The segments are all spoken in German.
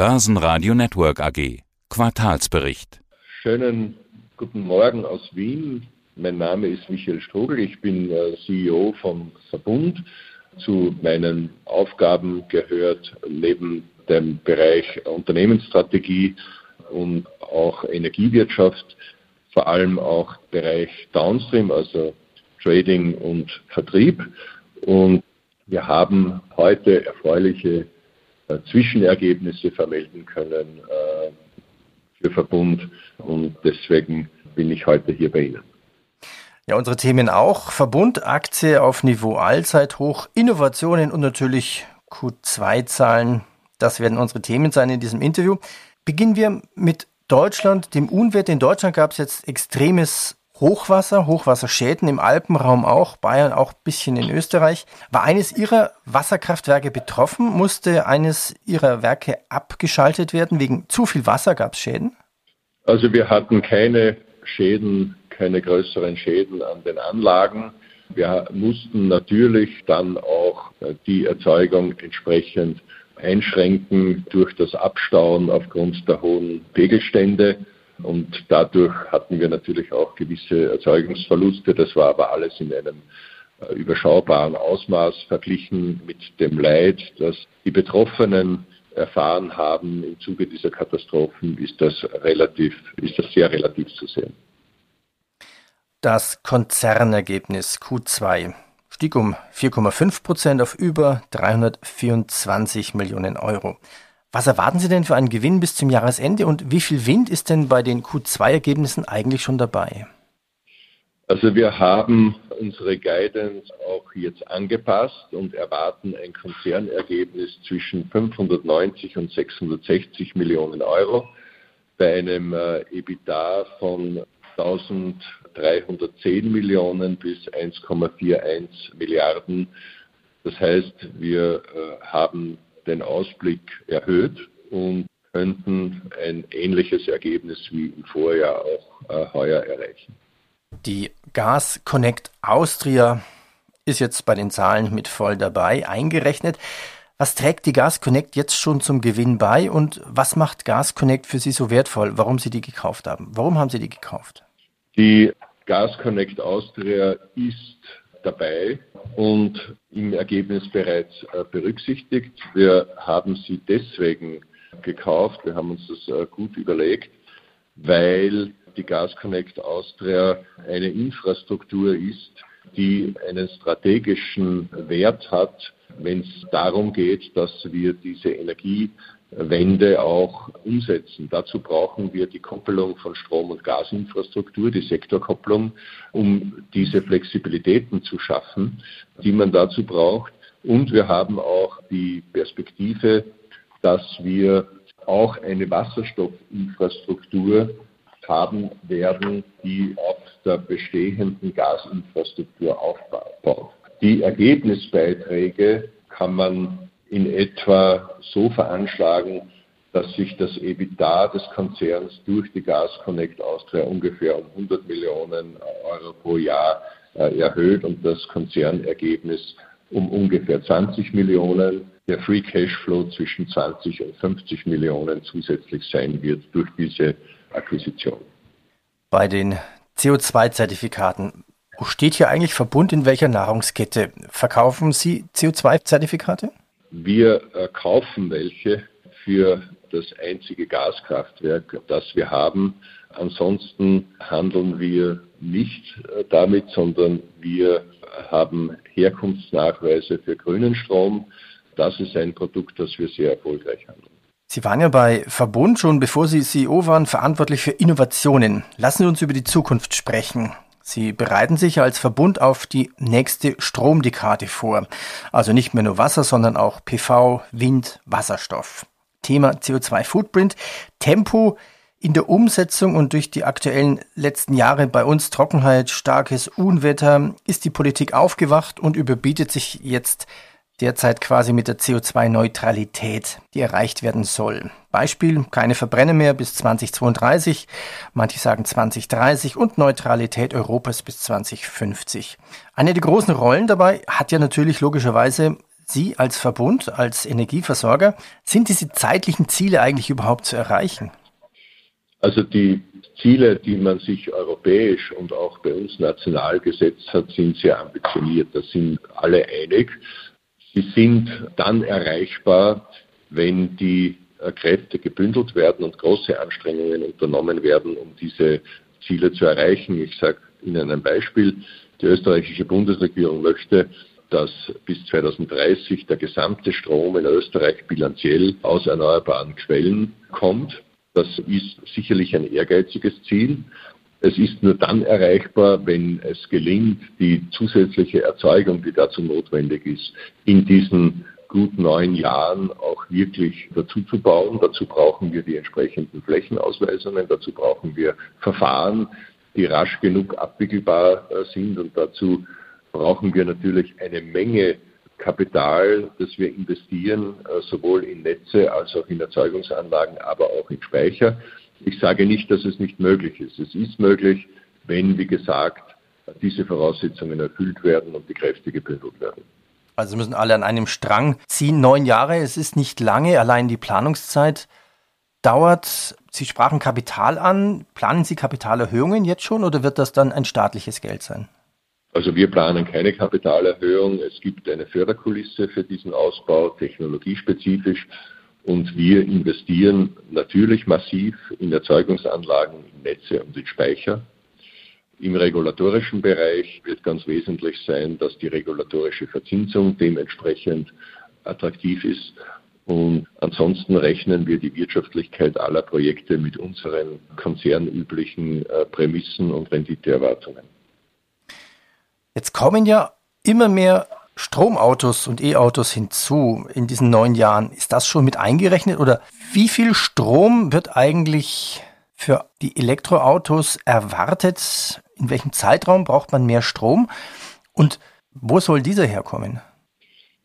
Börsenradio Network AG. Quartalsbericht. Schönen guten Morgen aus Wien. Mein Name ist Michael Strugel. Ich bin äh, CEO vom Verbund. Zu meinen Aufgaben gehört neben dem Bereich Unternehmensstrategie und auch Energiewirtschaft vor allem auch Bereich Downstream, also Trading und Vertrieb. Und wir haben heute erfreuliche Zwischenergebnisse vermelden können äh, für Verbund und deswegen bin ich heute hier bei Ihnen. Ja, unsere Themen auch. Verbund, Aktie auf Niveau Allzeithoch, Innovationen und natürlich Q2-Zahlen. Das werden unsere Themen sein in diesem Interview. Beginnen wir mit Deutschland, dem Unwetter. In Deutschland gab es jetzt extremes Hochwasser, Hochwasserschäden im Alpenraum auch, Bayern auch ein bisschen in Österreich. War eines Ihrer Wasserkraftwerke betroffen? Musste eines Ihrer Werke abgeschaltet werden? Wegen zu viel Wasser gab es Schäden? Also wir hatten keine Schäden, keine größeren Schäden an den Anlagen. Wir mussten natürlich dann auch äh, die Erzeugung entsprechend einschränken durch das Abstauen aufgrund der hohen Pegelstände. Und dadurch hatten wir natürlich auch gewisse Erzeugungsverluste. Das war aber alles in einem äh, überschaubaren Ausmaß verglichen mit dem Leid, das die Betroffenen erfahren haben im Zuge dieser Katastrophen, ist das relativ, ist das sehr relativ zu sehen. Das Konzernergebnis Q2 stieg um 4,5 Prozent auf über 324 Millionen Euro. Was erwarten Sie denn für einen Gewinn bis zum Jahresende und wie viel Wind ist denn bei den Q2-Ergebnissen eigentlich schon dabei? Also wir haben unsere Guidance auch jetzt angepasst und erwarten ein Konzernergebnis zwischen 590 und 660 Millionen Euro bei einem äh, EBITDA von 1310 Millionen bis 1,41 Milliarden. Das heißt, wir äh, haben den Ausblick erhöht und könnten ein ähnliches Ergebnis wie im Vorjahr auch äh, heuer erreichen. Die Gas Connect Austria ist jetzt bei den Zahlen mit voll dabei eingerechnet. Was trägt die Gas Connect jetzt schon zum Gewinn bei und was macht Gas Connect für Sie so wertvoll, warum Sie die gekauft haben? Warum haben Sie die gekauft? Die Gas Connect Austria ist dabei und im Ergebnis bereits äh, berücksichtigt. Wir haben sie deswegen gekauft, wir haben uns das äh, gut überlegt, weil die Gas Connect Austria eine Infrastruktur ist, die einen strategischen Wert hat, wenn es darum geht, dass wir diese Energie Wende auch umsetzen. Dazu brauchen wir die Koppelung von Strom- und Gasinfrastruktur, die Sektorkopplung, um diese Flexibilitäten zu schaffen, die man dazu braucht. Und wir haben auch die Perspektive, dass wir auch eine Wasserstoffinfrastruktur haben werden, die auf der bestehenden Gasinfrastruktur aufbaut. Die Ergebnisbeiträge kann man in etwa so veranschlagen, dass sich das EBITDA des Konzerns durch die Gas Connect Austria ungefähr um 100 Millionen Euro pro Jahr äh, erhöht und das Konzernergebnis um ungefähr 20 Millionen. Der Free Cashflow zwischen 20 und 50 Millionen zusätzlich sein wird durch diese Akquisition. Bei den CO2-Zertifikaten, wo steht hier eigentlich Verbund in welcher Nahrungskette? Verkaufen Sie CO2-Zertifikate? Wir äh, kaufen welche für das einzige Gaskraftwerk, das wir haben. Ansonsten handeln wir nicht äh, damit, sondern wir haben Herkunftsnachweise für grünen Strom. Das ist ein Produkt, das wir sehr erfolgreich handeln. Sie waren ja bei Verbund schon, bevor Sie CEO waren, verantwortlich für Innovationen. Lassen Sie uns über die Zukunft sprechen. Sie bereiten sich als Verbund auf die nächste Stromdekade vor. Also nicht mehr nur Wasser, sondern auch PV, Wind, Wasserstoff. Thema CO2-Footprint, Tempo in der Umsetzung und durch die aktuellen letzten Jahre bei uns Trockenheit, starkes Unwetter ist die Politik aufgewacht und überbietet sich jetzt derzeit quasi mit der CO2-Neutralität, die erreicht werden soll. Beispiel, keine Verbrenner mehr bis 2032, manche sagen 2030 und Neutralität Europas bis 2050. Eine der großen Rollen dabei hat ja natürlich logischerweise Sie als Verbund, als Energieversorger, sind diese zeitlichen Ziele eigentlich überhaupt zu erreichen? Also die Ziele, die man sich europäisch und auch bei uns national gesetzt hat, sind sehr ambitioniert. Da sind alle einig. Sie sind dann erreichbar, wenn die äh, Kräfte gebündelt werden und große Anstrengungen unternommen werden, um diese Ziele zu erreichen. Ich sage Ihnen ein Beispiel. Die österreichische Bundesregierung möchte, dass bis 2030 der gesamte Strom in Österreich bilanziell aus erneuerbaren Quellen kommt. Das ist sicherlich ein ehrgeiziges Ziel. Es ist nur dann erreichbar, wenn es gelingt, die zusätzliche Erzeugung, die dazu notwendig ist, in diesen gut neun Jahren auch wirklich dazu zu bauen. Dazu brauchen wir die entsprechenden Flächenausweisungen, dazu brauchen wir Verfahren, die rasch genug abwickelbar äh, sind und dazu brauchen wir natürlich eine Menge Kapital, das wir investieren, äh, sowohl in Netze als auch in Erzeugungsanlagen, aber auch in Speicher. Ich sage nicht, dass es nicht möglich ist. Es ist möglich, wenn, wie gesagt, diese Voraussetzungen erfüllt werden und die Kräfte gebündelt werden. Also müssen alle an einem Strang ziehen. Neun Jahre, es ist nicht lange, allein die Planungszeit dauert. Sie sprachen Kapital an. Planen Sie Kapitalerhöhungen jetzt schon oder wird das dann ein staatliches Geld sein? Also wir planen keine Kapitalerhöhung. Es gibt eine Förderkulisse für diesen Ausbau, technologiespezifisch. Und wir investieren natürlich massiv in Erzeugungsanlagen, in Netze und in Speicher. Im regulatorischen Bereich wird ganz wesentlich sein, dass die regulatorische Verzinsung dementsprechend attraktiv ist. Und ansonsten rechnen wir die Wirtschaftlichkeit aller Projekte mit unseren konzernüblichen äh, Prämissen und Renditeerwartungen. Jetzt kommen ja immer mehr Stromautos und E-Autos hinzu in diesen neun Jahren. Ist das schon mit eingerechnet oder wie viel Strom wird eigentlich für die Elektroautos erwartet? In welchem Zeitraum braucht man mehr Strom? Und wo soll dieser herkommen?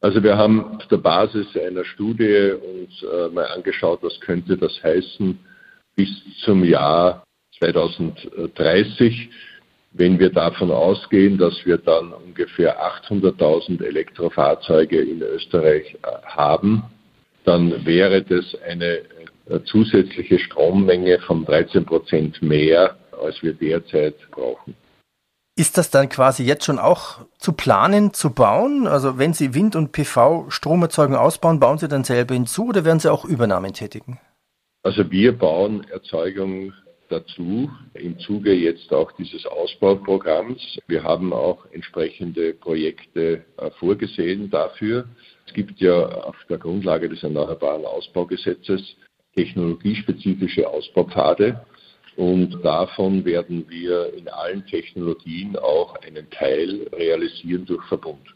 Also wir haben auf der Basis einer Studie uns äh, mal angeschaut, was könnte das heißen bis zum Jahr 2030 wenn wir davon ausgehen, dass wir dann ungefähr 800.000 Elektrofahrzeuge in Österreich äh, haben, dann wäre das eine äh, zusätzliche Strommenge von 13 Prozent mehr, als wir derzeit brauchen. Ist das dann quasi jetzt schon auch zu planen, zu bauen? Also wenn Sie Wind- und PV-Stromerzeugung ausbauen, bauen Sie dann selber hinzu oder werden Sie auch Übernahmen tätigen? Also wir bauen Erzeugung dazu im Zuge jetzt auch dieses Ausbauprogramms. Wir haben auch entsprechende Projekte äh, vorgesehen dafür. Es gibt ja auf der Grundlage des Erneuerbaren Ausbaugesetzes technologiespezifische Ausbaupfade. Und davon werden wir in allen Technologien auch einen Teil realisieren durch Verbund.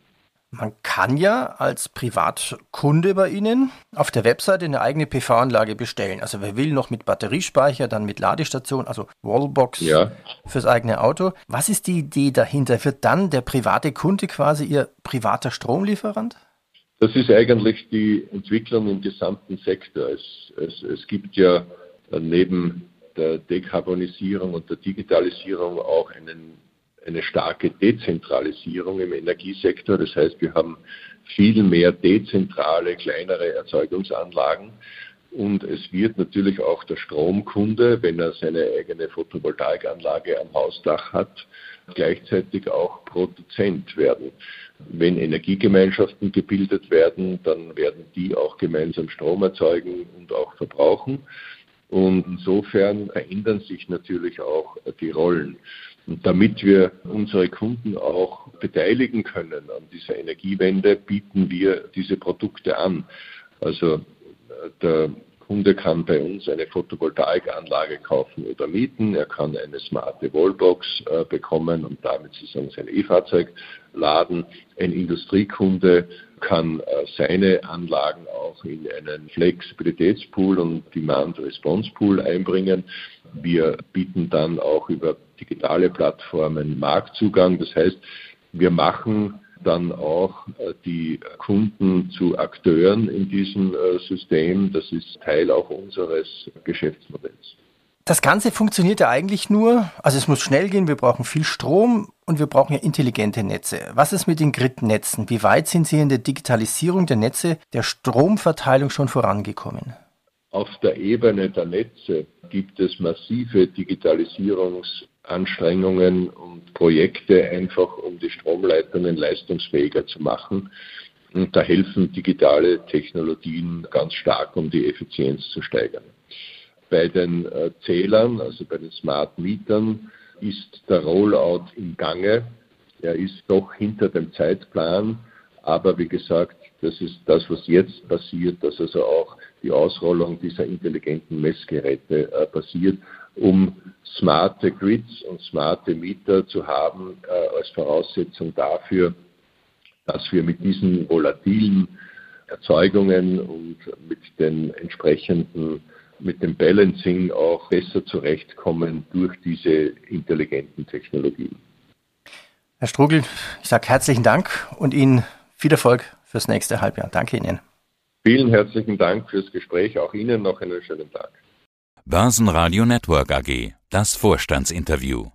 Man kann ja als Privatkunde bei Ihnen auf der Webseite eine eigene PV-Anlage bestellen. Also wer will noch mit Batteriespeicher, dann mit Ladestation, also Wallbox ja. fürs eigene Auto. Was ist die Idee dahinter? Wird dann der private Kunde quasi Ihr privater Stromlieferant? Das ist eigentlich die Entwicklung im gesamten Sektor. Es, es, es gibt ja neben der Dekarbonisierung und der Digitalisierung auch einen eine starke Dezentralisierung im Energiesektor. Das heißt, wir haben viel mehr dezentrale, kleinere Erzeugungsanlagen. Und es wird natürlich auch der Stromkunde, wenn er seine eigene Photovoltaikanlage am Hausdach hat, gleichzeitig auch Produzent werden. Wenn Energiegemeinschaften gebildet werden, dann werden die auch gemeinsam Strom erzeugen und auch verbrauchen. Und insofern verändern sich natürlich auch die Rollen. Und damit wir unsere Kunden auch beteiligen können an dieser Energiewende, bieten wir diese Produkte an. Also äh, der Kunde kann bei uns eine Photovoltaikanlage kaufen oder mieten. Er kann eine smarte Wallbox äh, bekommen und damit sozusagen sein E-Fahrzeug laden. Ein Industriekunde kann äh, seine Anlagen auch in einen Flexibilitätspool und Demand Response Pool einbringen. Wir bieten dann auch über digitale Plattformen Marktzugang. Das heißt, wir machen dann auch äh, die Kunden zu Akteuren in diesem äh, System. Das ist Teil auch unseres Geschäftsmodells. Das Ganze funktioniert ja eigentlich nur, also es muss schnell gehen, wir brauchen viel Strom und wir brauchen ja intelligente Netze. Was ist mit den Grid-Netzen? Wie weit sind Sie in der Digitalisierung der Netze der Stromverteilung schon vorangekommen? Auf der Ebene der Netze gibt es massive Digitalisierungsanstrengungen und Projekte, einfach um die Stromleitungen leistungsfähiger zu machen. Und da helfen digitale Technologien ganz stark, um die Effizienz zu steigern. Bei den äh, Zählern, also bei den Smart Mietern, ist der Rollout im Gange. Er ist doch hinter dem Zeitplan, aber wie gesagt, das ist das, was jetzt passiert, dass also auch die Ausrollung dieser intelligenten Messgeräte äh, passiert, um smarte Grids und smarte Mieter zu haben äh, als Voraussetzung dafür, dass wir mit diesen volatilen Erzeugungen und mit den entsprechenden mit dem Balancing auch besser zurechtkommen durch diese intelligenten Technologien. Herr Strugel, ich sage herzlichen Dank und Ihnen viel Erfolg fürs nächste Halbjahr. Danke Ihnen. Vielen herzlichen Dank fürs Gespräch. Auch Ihnen noch einen schönen Tag. Börsenradio Network AG. Das Vorstandsinterview.